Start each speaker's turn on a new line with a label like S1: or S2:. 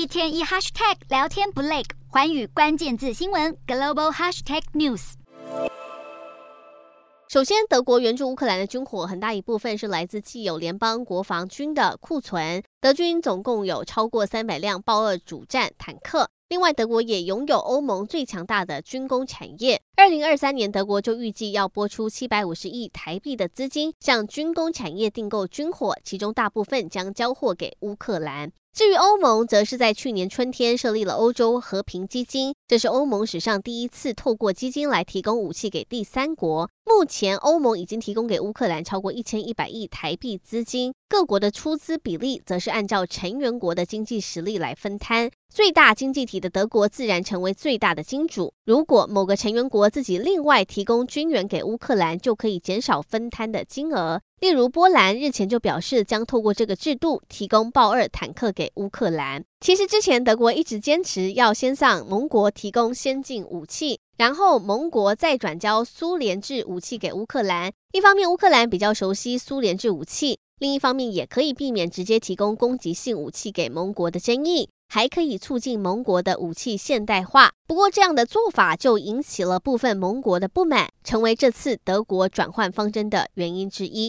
S1: 一天一 hashtag 聊天不累，环宇关键字新闻 global hashtag news。
S2: 首先，德国援助乌克兰的军火很大一部分是来自既有联邦国防军的库存，德军总共有超过三百辆豹二主战坦克。另外，德国也拥有欧盟最强大的军工产业。二零二三年，德国就预计要拨出七百五十亿台币的资金，向军工产业订购军火，其中大部分将交货给乌克兰。至于欧盟，则是在去年春天设立了欧洲和平基金，这是欧盟史上第一次透过基金来提供武器给第三国。目前，欧盟已经提供给乌克兰超过一千一百亿台币资金，各国的出资比例则是按照成员国的经济实力来分摊。最大经济体的德国自然成为最大的金主。如果某个成员国自己另外提供军援给乌克兰，就可以减少分摊的金额。例如，波兰日前就表示将透过这个制度提供豹二坦克给乌克兰。其实之前德国一直坚持要先向盟国提供先进武器，然后盟国再转交苏联制武器给乌克兰。一方面，乌克兰比较熟悉苏联制武器；另一方面，也可以避免直接提供攻击性武器给盟国的争议。还可以促进盟国的武器现代化，不过这样的做法就引起了部分盟国的不满，成为这次德国转换方针的原因之一。